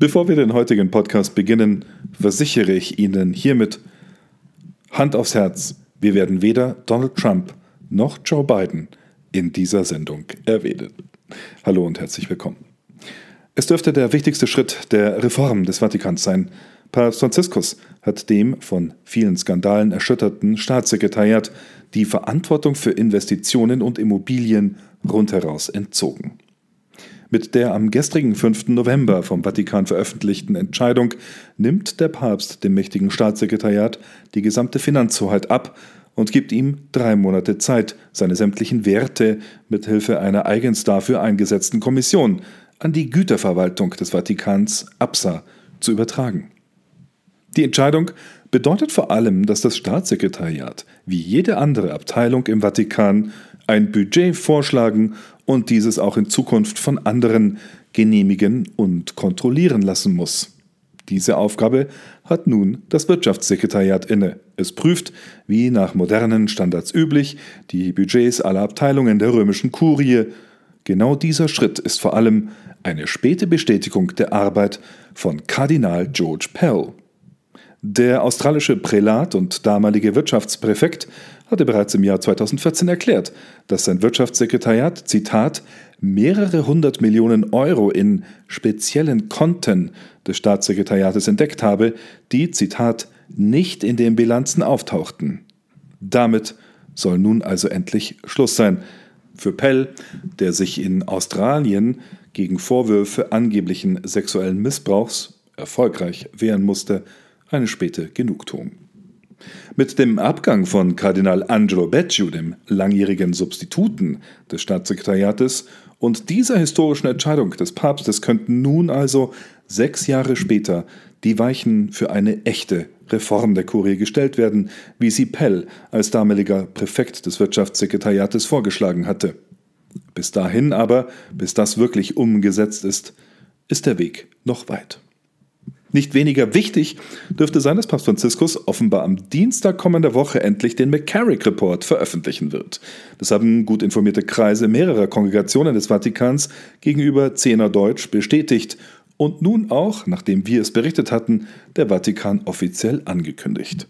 Bevor wir den heutigen Podcast beginnen, versichere ich Ihnen hiermit Hand aufs Herz, wir werden weder Donald Trump noch Joe Biden in dieser Sendung erwähnen. Hallo und herzlich willkommen. Es dürfte der wichtigste Schritt der Reform des Vatikans sein. Papst Franziskus hat dem von vielen Skandalen erschütterten Staatssekretariat die Verantwortung für Investitionen und Immobilien rundheraus entzogen. Mit der am gestrigen 5. November vom Vatikan veröffentlichten Entscheidung nimmt der Papst dem mächtigen Staatssekretariat die gesamte Finanzhoheit ab und gibt ihm drei Monate Zeit, seine sämtlichen Werte mit Hilfe einer eigens dafür eingesetzten Kommission an die Güterverwaltung des Vatikans APSA zu übertragen. Die Entscheidung bedeutet vor allem, dass das Staatssekretariat wie jede andere Abteilung im Vatikan ein Budget vorschlagen und dieses auch in Zukunft von anderen genehmigen und kontrollieren lassen muss. Diese Aufgabe hat nun das Wirtschaftssekretariat inne. Es prüft, wie nach modernen Standards üblich, die Budgets aller Abteilungen der römischen Kurie. Genau dieser Schritt ist vor allem eine späte Bestätigung der Arbeit von Kardinal George Pell. Der australische Prälat und damalige Wirtschaftspräfekt hatte bereits im Jahr 2014 erklärt, dass sein Wirtschaftssekretariat, Zitat, mehrere hundert Millionen Euro in speziellen Konten des Staatssekretariates entdeckt habe, die, Zitat, nicht in den Bilanzen auftauchten. Damit soll nun also endlich Schluss sein. Für Pell, der sich in Australien gegen Vorwürfe angeblichen sexuellen Missbrauchs erfolgreich wehren musste, eine späte Genugtuung. Mit dem Abgang von Kardinal Angelo Becciu, dem langjährigen Substituten des Staatssekretariates, und dieser historischen Entscheidung des Papstes könnten nun also sechs Jahre später die Weichen für eine echte Reform der Kurie gestellt werden, wie sie Pell als damaliger Präfekt des Wirtschaftssekretariates vorgeschlagen hatte. Bis dahin aber, bis das wirklich umgesetzt ist, ist der Weg noch weit. Nicht weniger wichtig dürfte sein, dass Papst Franziskus offenbar am Dienstag kommender Woche endlich den McCarrick Report veröffentlichen wird. Das haben gut informierte Kreise mehrerer Kongregationen des Vatikans gegenüber Zehner Deutsch bestätigt und nun auch, nachdem wir es berichtet hatten, der Vatikan offiziell angekündigt.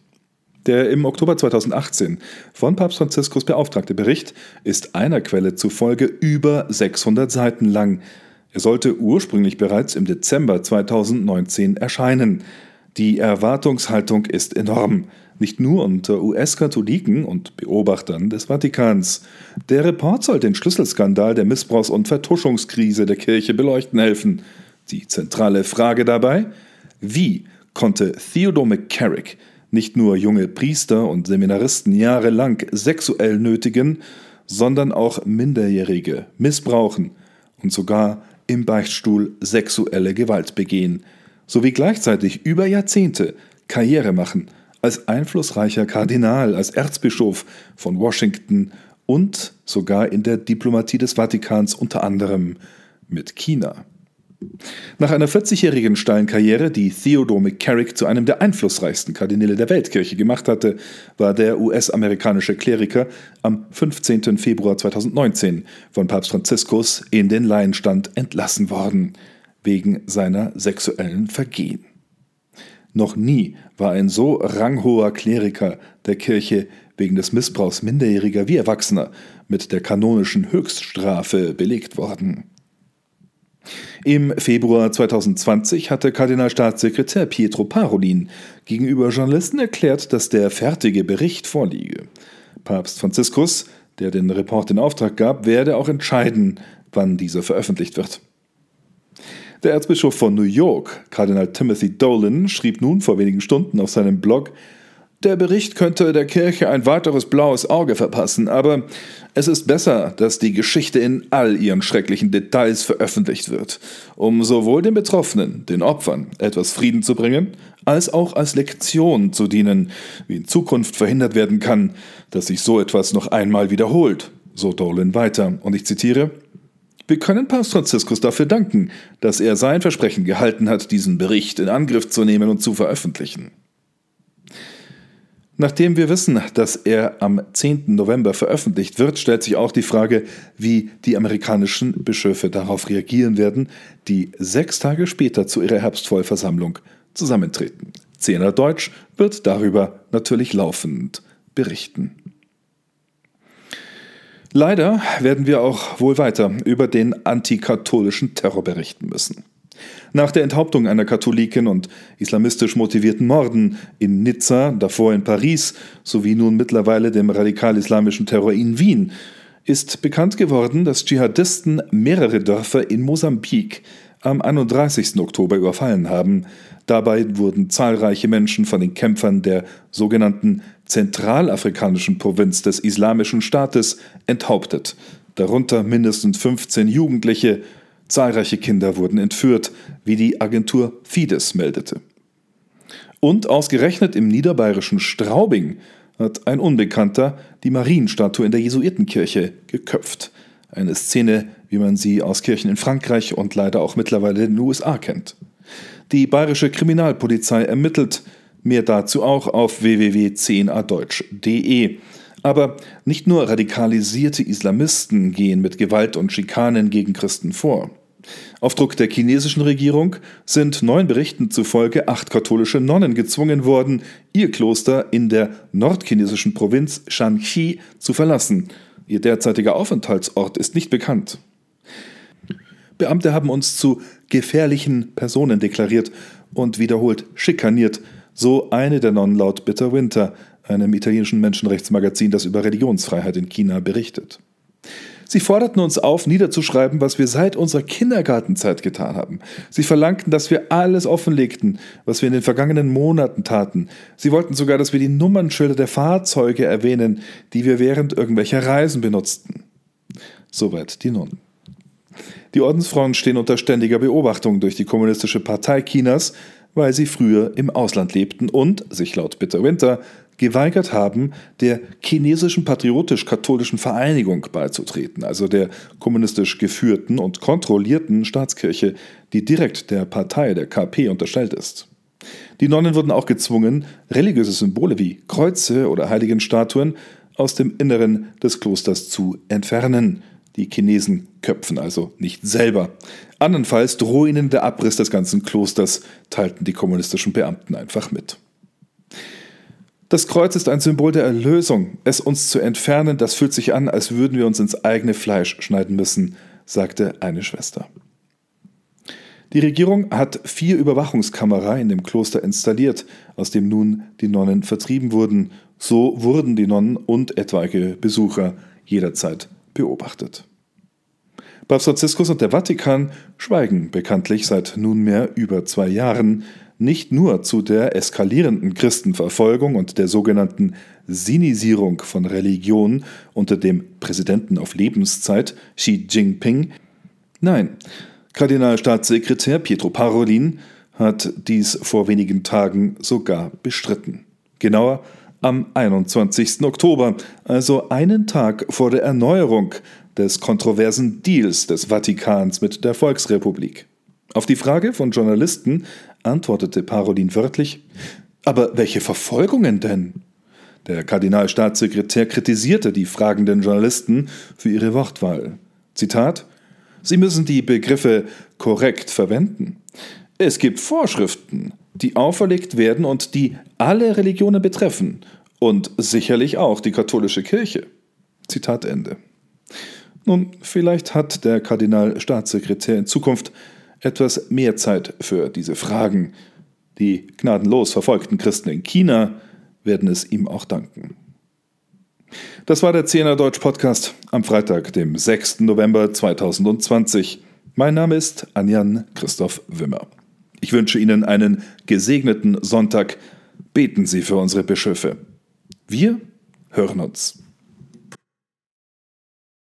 Der im Oktober 2018 von Papst Franziskus beauftragte Bericht ist einer Quelle zufolge über 600 Seiten lang. Er sollte ursprünglich bereits im Dezember 2019 erscheinen. Die Erwartungshaltung ist enorm, nicht nur unter US-Katholiken und Beobachtern des Vatikans. Der Report soll den Schlüsselskandal der Missbrauchs- und Vertuschungskrise der Kirche beleuchten helfen. Die zentrale Frage dabei? Wie konnte Theodore McCarrick nicht nur junge Priester und Seminaristen jahrelang sexuell nötigen, sondern auch Minderjährige missbrauchen und sogar im Beichtstuhl sexuelle Gewalt begehen, sowie gleichzeitig über Jahrzehnte Karriere machen als einflussreicher Kardinal, als Erzbischof von Washington und sogar in der Diplomatie des Vatikans unter anderem mit China. Nach einer 40-jährigen steilen Karriere, die Theodore McCarrick zu einem der einflussreichsten Kardinäle der Weltkirche gemacht hatte, war der US-amerikanische Kleriker am 15. Februar 2019 von Papst Franziskus in den Laienstand entlassen worden, wegen seiner sexuellen Vergehen. Noch nie war ein so ranghoher Kleriker der Kirche wegen des Missbrauchs Minderjähriger wie Erwachsener mit der kanonischen Höchststrafe belegt worden. Im Februar 2020 hatte Kardinalstaatssekretär Pietro Parolin gegenüber Journalisten erklärt, dass der fertige Bericht vorliege. Papst Franziskus, der den Report in Auftrag gab, werde auch entscheiden, wann dieser veröffentlicht wird. Der Erzbischof von New York, Kardinal Timothy Dolan, schrieb nun vor wenigen Stunden auf seinem Blog, der Bericht könnte der Kirche ein weiteres blaues Auge verpassen, aber es ist besser, dass die Geschichte in all ihren schrecklichen Details veröffentlicht wird, um sowohl den Betroffenen, den Opfern, etwas Frieden zu bringen, als auch als Lektion zu dienen, wie in Zukunft verhindert werden kann, dass sich so etwas noch einmal wiederholt, so Dolan weiter. Und ich zitiere, wir können Papst Franziskus dafür danken, dass er sein Versprechen gehalten hat, diesen Bericht in Angriff zu nehmen und zu veröffentlichen. Nachdem wir wissen, dass er am 10. November veröffentlicht wird, stellt sich auch die Frage, wie die amerikanischen Bischöfe darauf reagieren werden, die sechs Tage später zu ihrer Herbstvollversammlung zusammentreten. Zehner Deutsch wird darüber natürlich laufend berichten. Leider werden wir auch wohl weiter über den antikatholischen Terror berichten müssen. Nach der Enthauptung einer Katholikin und islamistisch motivierten Morden in Nizza, davor in Paris sowie nun mittlerweile dem radikal-islamischen Terror in Wien ist bekannt geworden, dass Dschihadisten mehrere Dörfer in Mosambik am 31. Oktober überfallen haben. Dabei wurden zahlreiche Menschen von den Kämpfern der sogenannten zentralafrikanischen Provinz des Islamischen Staates enthauptet, darunter mindestens 15 Jugendliche, Zahlreiche Kinder wurden entführt, wie die Agentur Fides meldete. Und ausgerechnet im niederbayerischen Straubing hat ein Unbekannter die Marienstatue in der Jesuitenkirche geköpft. Eine Szene, wie man sie aus Kirchen in Frankreich und leider auch mittlerweile in den USA kennt. Die bayerische Kriminalpolizei ermittelt, mehr dazu auch auf www.10adeutsch.de. Aber nicht nur radikalisierte Islamisten gehen mit Gewalt und Schikanen gegen Christen vor. Auf Druck der chinesischen Regierung sind neuen Berichten zufolge acht katholische Nonnen gezwungen worden, ihr Kloster in der nordchinesischen Provinz Shanxi zu verlassen. Ihr derzeitiger Aufenthaltsort ist nicht bekannt. Beamte haben uns zu gefährlichen Personen deklariert und wiederholt schikaniert, so eine der Nonnen laut Bitter Winter, einem italienischen Menschenrechtsmagazin, das über Religionsfreiheit in China berichtet. Sie forderten uns auf, niederzuschreiben, was wir seit unserer Kindergartenzeit getan haben. Sie verlangten, dass wir alles offenlegten, was wir in den vergangenen Monaten taten. Sie wollten sogar, dass wir die Nummernschilder der Fahrzeuge erwähnen, die wir während irgendwelcher Reisen benutzten. Soweit die Nonnen. Die Ordensfrauen stehen unter ständiger Beobachtung durch die Kommunistische Partei Chinas, weil sie früher im Ausland lebten und, sich laut Bitter Winter, geweigert haben, der chinesischen patriotisch-katholischen Vereinigung beizutreten, also der kommunistisch geführten und kontrollierten Staatskirche, die direkt der Partei der KP unterstellt ist. Die Nonnen wurden auch gezwungen, religiöse Symbole wie Kreuze oder Heiligenstatuen aus dem Inneren des Klosters zu entfernen. Die Chinesen köpfen also nicht selber. Andernfalls drohe ihnen der Abriss des ganzen Klosters, teilten die kommunistischen Beamten einfach mit. Das Kreuz ist ein Symbol der Erlösung. Es uns zu entfernen, das fühlt sich an, als würden wir uns ins eigene Fleisch schneiden müssen, sagte eine Schwester. Die Regierung hat vier Überwachungskamera in dem Kloster installiert, aus dem nun die Nonnen vertrieben wurden. So wurden die Nonnen und etwaige Besucher jederzeit beobachtet. Papst Franziskus und der Vatikan schweigen bekanntlich seit nunmehr über zwei Jahren nicht nur zu der eskalierenden Christenverfolgung und der sogenannten Sinisierung von Religion unter dem Präsidenten auf Lebenszeit Xi Jinping. Nein, Kardinalstaatssekretär Pietro Parolin hat dies vor wenigen Tagen sogar bestritten. Genauer am 21. Oktober, also einen Tag vor der Erneuerung des kontroversen Deals des Vatikans mit der Volksrepublik. Auf die Frage von Journalisten antwortete Parolin wörtlich Aber welche Verfolgungen denn? Der Kardinalstaatssekretär kritisierte die fragenden Journalisten für ihre Wortwahl. Zitat Sie müssen die Begriffe korrekt verwenden. Es gibt Vorschriften, die auferlegt werden und die alle Religionen betreffen und sicherlich auch die katholische Kirche. Zitat Ende. Nun, vielleicht hat der Kardinalstaatssekretär in Zukunft etwas mehr Zeit für diese Fragen. Die gnadenlos verfolgten Christen in China werden es ihm auch danken. Das war der Zehner Deutsch Podcast am Freitag, dem 6. November 2020. Mein Name ist Anjan Christoph Wimmer. Ich wünsche Ihnen einen gesegneten Sonntag. Beten Sie für unsere Bischöfe. Wir hören uns.